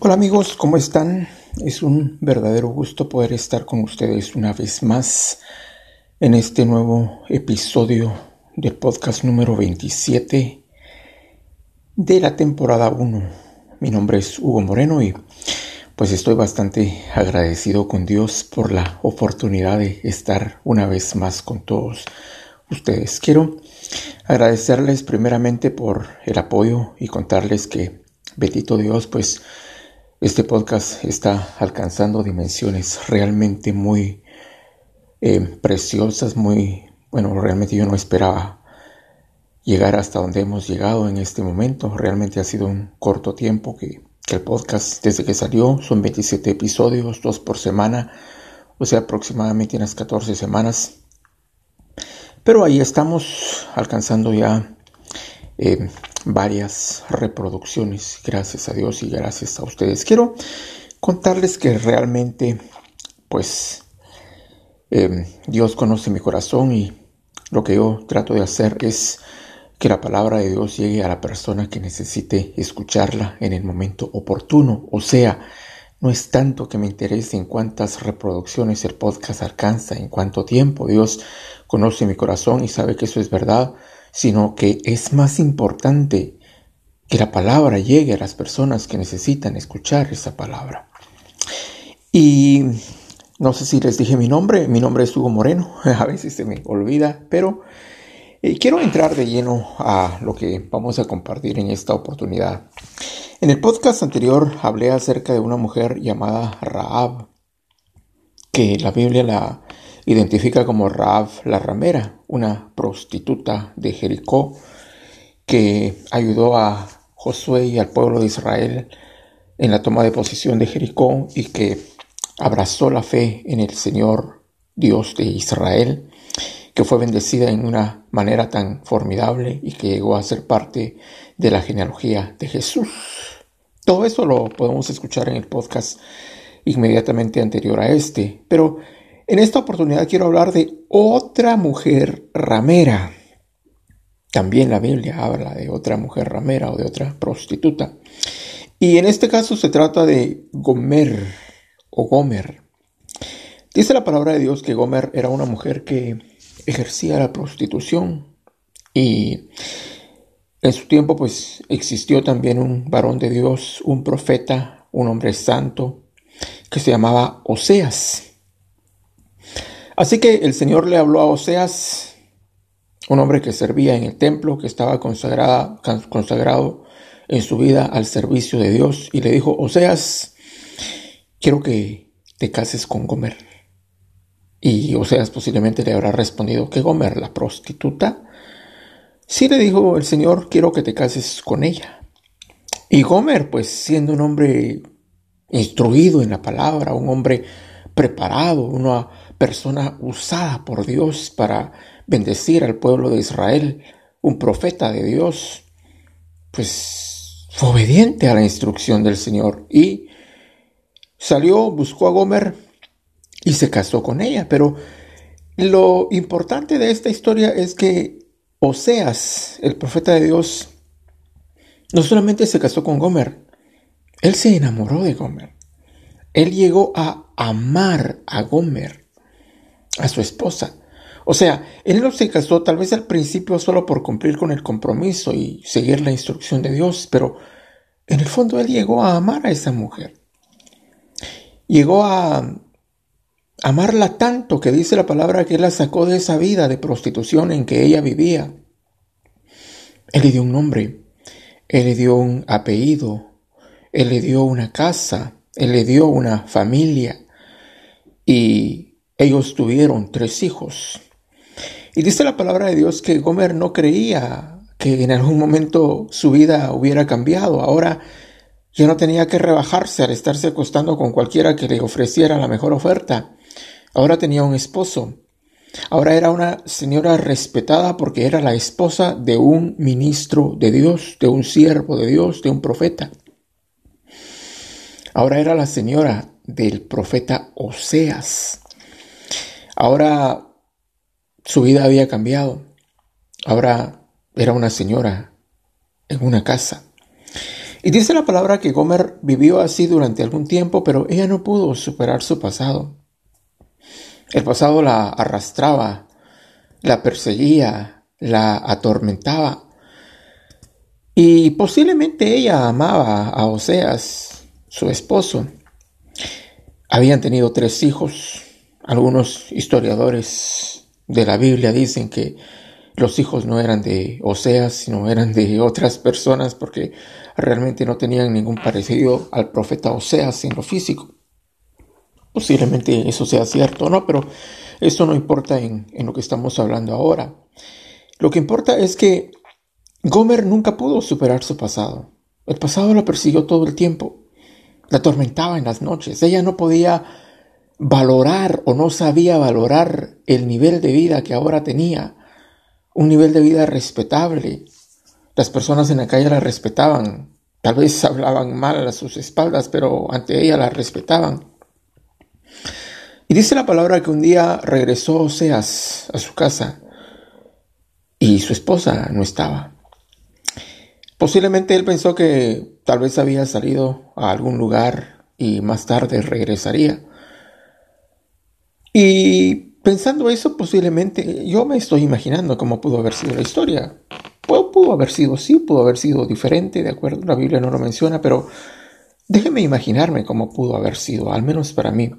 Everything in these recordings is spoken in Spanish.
Hola amigos, ¿cómo están? Es un verdadero gusto poder estar con ustedes una vez más en este nuevo episodio del podcast número 27 de la temporada 1. Mi nombre es Hugo Moreno y pues estoy bastante agradecido con Dios por la oportunidad de estar una vez más con todos ustedes. Quiero agradecerles primeramente por el apoyo y contarles que, bendito Dios, pues este podcast está alcanzando dimensiones realmente muy eh, preciosas, muy, bueno, realmente yo no esperaba llegar hasta donde hemos llegado en este momento. Realmente ha sido un corto tiempo que, que el podcast desde que salió son 27 episodios, dos por semana, o sea, aproximadamente unas 14 semanas. Pero ahí estamos alcanzando ya eh, varias reproducciones, gracias a Dios y gracias a ustedes. Quiero contarles que realmente, pues, eh, Dios conoce mi corazón y lo que yo trato de hacer es que la palabra de Dios llegue a la persona que necesite escucharla en el momento oportuno. O sea, no es tanto que me interese en cuántas reproducciones el podcast alcanza, en cuánto tiempo. Dios conoce mi corazón y sabe que eso es verdad sino que es más importante que la palabra llegue a las personas que necesitan escuchar esa palabra. Y no sé si les dije mi nombre, mi nombre es Hugo Moreno, a veces se me olvida, pero eh, quiero entrar de lleno a lo que vamos a compartir en esta oportunidad. En el podcast anterior hablé acerca de una mujer llamada Raab, que la Biblia la identifica como Raab la ramera, una prostituta de Jericó que ayudó a Josué y al pueblo de Israel en la toma de posición de Jericó y que abrazó la fe en el Señor Dios de Israel, que fue bendecida en una manera tan formidable y que llegó a ser parte de la genealogía de Jesús. Todo eso lo podemos escuchar en el podcast inmediatamente anterior a este, pero en esta oportunidad quiero hablar de otra mujer ramera. También la Biblia habla de otra mujer ramera o de otra prostituta. Y en este caso se trata de Gomer o Gomer. Dice la palabra de Dios que Gomer era una mujer que ejercía la prostitución y en su tiempo pues existió también un varón de Dios, un profeta, un hombre santo que se llamaba Oseas. Así que el Señor le habló a Oseas, un hombre que servía en el templo, que estaba consagrado en su vida al servicio de Dios, y le dijo, Oseas, quiero que te cases con Gomer. Y Oseas posiblemente le habrá respondido, ¿qué Gomer, la prostituta? Sí le dijo el Señor, quiero que te cases con ella. Y Gomer, pues siendo un hombre instruido en la palabra, un hombre preparado, una persona usada por Dios para bendecir al pueblo de Israel, un profeta de Dios, pues fue obediente a la instrucción del Señor y salió, buscó a Gomer y se casó con ella. Pero lo importante de esta historia es que Oseas, el profeta de Dios, no solamente se casó con Gomer, él se enamoró de Gomer. Él llegó a amar a Gomer a su esposa. O sea, él no se casó tal vez al principio solo por cumplir con el compromiso y seguir la instrucción de Dios, pero en el fondo él llegó a amar a esa mujer. Llegó a amarla tanto que dice la palabra que él la sacó de esa vida de prostitución en que ella vivía. Él le dio un nombre, él le dio un apellido, él le dio una casa, él le dio una familia y ellos tuvieron tres hijos. Y dice la palabra de Dios que Gomer no creía que en algún momento su vida hubiera cambiado. Ahora ya no tenía que rebajarse al estarse acostando con cualquiera que le ofreciera la mejor oferta. Ahora tenía un esposo. Ahora era una señora respetada porque era la esposa de un ministro de Dios, de un siervo de Dios, de un profeta. Ahora era la señora del profeta Oseas. Ahora su vida había cambiado. Ahora era una señora en una casa. Y dice la palabra que Gomer vivió así durante algún tiempo, pero ella no pudo superar su pasado. El pasado la arrastraba, la perseguía, la atormentaba. Y posiblemente ella amaba a Oseas, su esposo. Habían tenido tres hijos. Algunos historiadores de la Biblia dicen que los hijos no eran de Oseas, sino eran de otras personas porque realmente no tenían ningún parecido al profeta Oseas en lo físico. Posiblemente eso sea cierto, ¿no? Pero eso no importa en, en lo que estamos hablando ahora. Lo que importa es que Gomer nunca pudo superar su pasado. El pasado la persiguió todo el tiempo. La atormentaba en las noches. Ella no podía valorar o no sabía valorar el nivel de vida que ahora tenía un nivel de vida respetable. Las personas en la calle la respetaban. Tal vez hablaban mal a sus espaldas, pero ante ella la respetaban. Y dice la palabra que un día regresó Oseas a su casa y su esposa no estaba. Posiblemente él pensó que tal vez había salido a algún lugar y más tarde regresaría. Y Pensando eso, posiblemente yo me estoy imaginando cómo pudo haber sido la historia. Pudo, haber sido sí, pudo haber sido diferente, de acuerdo, la Biblia no lo menciona, pero déjeme imaginarme cómo pudo haber sido, al menos para mí.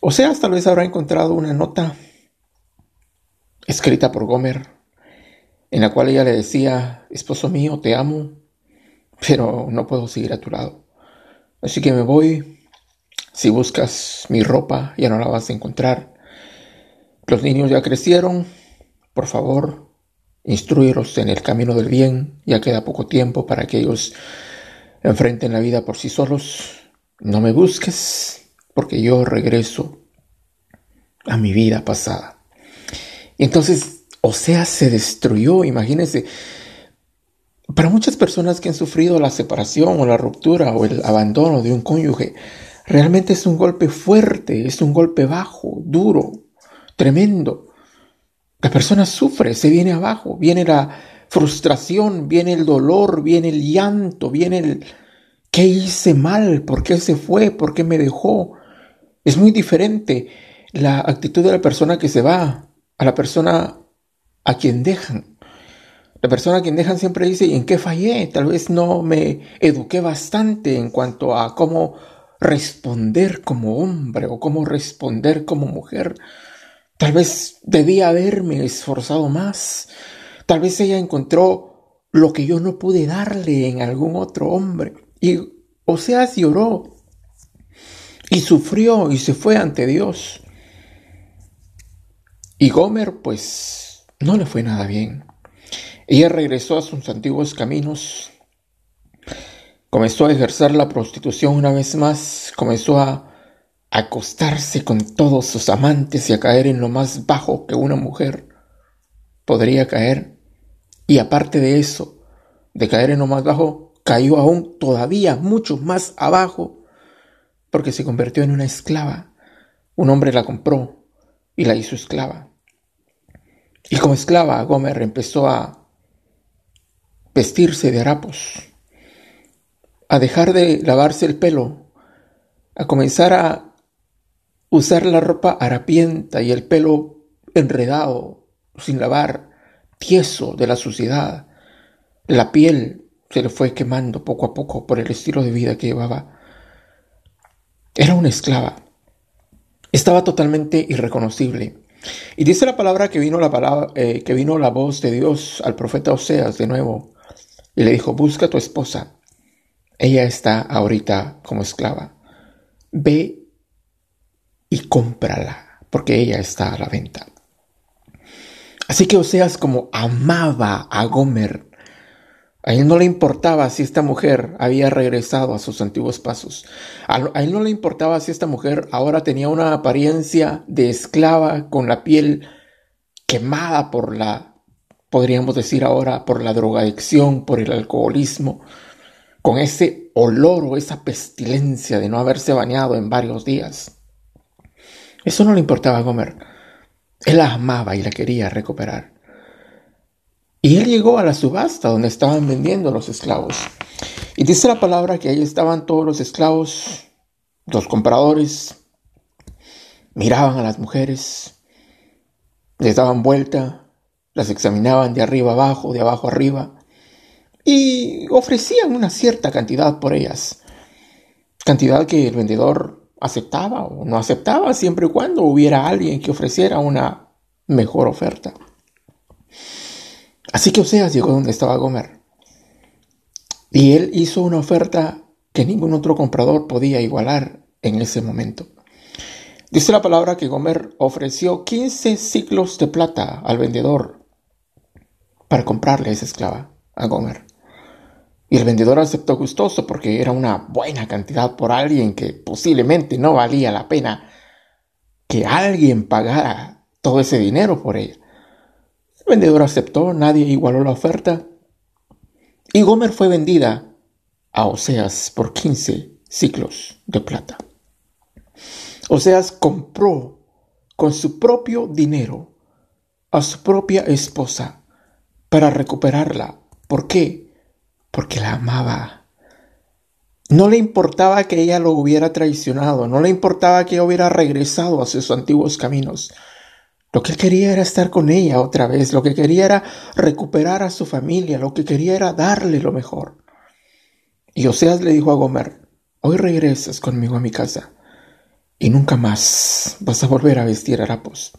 O sea, tal vez habrá encontrado una nota escrita por Gomer, en la cual ella le decía, esposo mío, te amo, pero no puedo seguir a tu lado. Así que me voy. Si buscas mi ropa, ya no la vas a encontrar. Los niños ya crecieron, por favor, instruirlos en el camino del bien, ya queda poco tiempo para que ellos enfrenten la vida por sí solos. No me busques, porque yo regreso a mi vida pasada. Y entonces, o sea, se destruyó, imagínense. Para muchas personas que han sufrido la separación o la ruptura o el abandono de un cónyuge, realmente es un golpe fuerte, es un golpe bajo, duro, tremendo. La persona sufre, se viene abajo, viene la frustración, viene el dolor, viene el llanto, viene el ¿qué hice mal? ¿Por qué se fue? ¿Por qué me dejó? Es muy diferente la actitud de la persona que se va a la persona a quien dejan. La persona a quien dejan siempre dice, ¿y en qué fallé? Tal vez no me eduqué bastante en cuanto a cómo responder como hombre o cómo responder como mujer. Tal vez debía haberme esforzado más. Tal vez ella encontró lo que yo no pude darle en algún otro hombre. Y Oseas lloró y sufrió y se fue ante Dios. Y Gomer, pues, no le fue nada bien. Ella regresó a sus antiguos caminos, comenzó a ejercer la prostitución una vez más, comenzó a acostarse con todos sus amantes y a caer en lo más bajo que una mujer podría caer. Y aparte de eso, de caer en lo más bajo, cayó aún todavía mucho más abajo, porque se convirtió en una esclava. Un hombre la compró y la hizo esclava. Y como esclava, Gomer empezó a vestirse de harapos, a dejar de lavarse el pelo, a comenzar a Usar la ropa harapienta y el pelo enredado, sin lavar, tieso de la suciedad. La piel se le fue quemando poco a poco por el estilo de vida que llevaba. Era una esclava. Estaba totalmente irreconocible. Y dice la palabra que vino la, palabra, eh, que vino la voz de Dios al profeta Oseas de nuevo y le dijo, busca tu esposa. Ella está ahorita como esclava. Ve y cómprala, porque ella está a la venta. Así que Oseas como amaba a Gomer, a él no le importaba si esta mujer había regresado a sus antiguos pasos. A él no le importaba si esta mujer ahora tenía una apariencia de esclava con la piel quemada por la, podríamos decir ahora, por la drogadicción, por el alcoholismo, con ese olor o esa pestilencia de no haberse bañado en varios días. Eso no le importaba a Gomer. Él la amaba y la quería recuperar. Y él llegó a la subasta donde estaban vendiendo los esclavos. Y dice la palabra que ahí estaban todos los esclavos, los compradores, miraban a las mujeres, les daban vuelta, las examinaban de arriba abajo, de abajo arriba, y ofrecían una cierta cantidad por ellas. Cantidad que el vendedor aceptaba o no aceptaba siempre y cuando hubiera alguien que ofreciera una mejor oferta. Así que Oseas llegó donde estaba Gomer. Y él hizo una oferta que ningún otro comprador podía igualar en ese momento. Dice la palabra que Gomer ofreció 15 ciclos de plata al vendedor para comprarle esa esclava a Gomer. Y el vendedor aceptó gustoso porque era una buena cantidad por alguien que posiblemente no valía la pena que alguien pagara todo ese dinero por ella. El vendedor aceptó, nadie igualó la oferta. Y Gomer fue vendida a Oseas por 15 ciclos de plata. Oseas compró con su propio dinero a su propia esposa para recuperarla. ¿Por qué? Porque la amaba. No le importaba que ella lo hubiera traicionado, no le importaba que hubiera regresado a sus antiguos caminos. Lo que quería era estar con ella otra vez, lo que quería era recuperar a su familia, lo que quería era darle lo mejor. Y Oseas le dijo a Gomer, hoy regresas conmigo a mi casa y nunca más vas a volver a vestir harapos.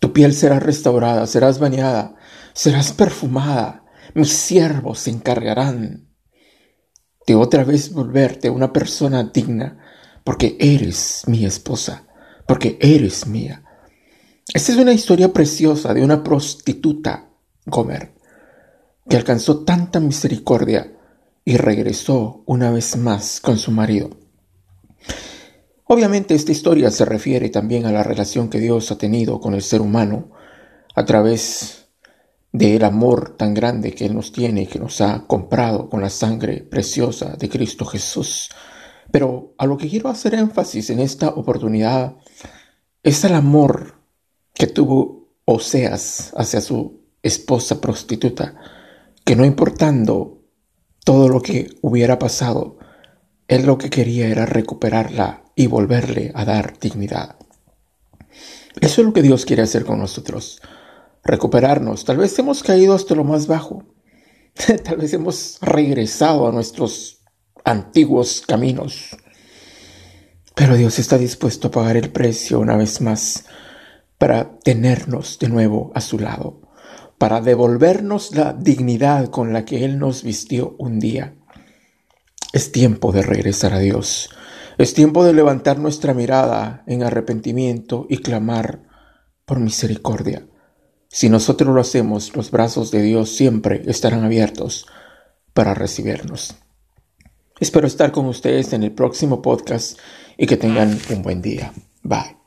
Tu piel será restaurada, serás bañada, serás perfumada mis siervos se encargarán de otra vez volverte una persona digna, porque eres mi esposa, porque eres mía. Esta es una historia preciosa de una prostituta, Gomer, que alcanzó tanta misericordia y regresó una vez más con su marido. Obviamente esta historia se refiere también a la relación que Dios ha tenido con el ser humano a través del amor tan grande que Él nos tiene, que nos ha comprado con la sangre preciosa de Cristo Jesús. Pero a lo que quiero hacer énfasis en esta oportunidad es el amor que tuvo Oseas hacia su esposa prostituta, que no importando todo lo que hubiera pasado, él lo que quería era recuperarla y volverle a dar dignidad. Eso es lo que Dios quiere hacer con nosotros recuperarnos. Tal vez hemos caído hasta lo más bajo. Tal vez hemos regresado a nuestros antiguos caminos. Pero Dios está dispuesto a pagar el precio una vez más para tenernos de nuevo a su lado, para devolvernos la dignidad con la que Él nos vistió un día. Es tiempo de regresar a Dios. Es tiempo de levantar nuestra mirada en arrepentimiento y clamar por misericordia. Si nosotros lo hacemos, los brazos de Dios siempre estarán abiertos para recibirnos. Espero estar con ustedes en el próximo podcast y que tengan un buen día. Bye.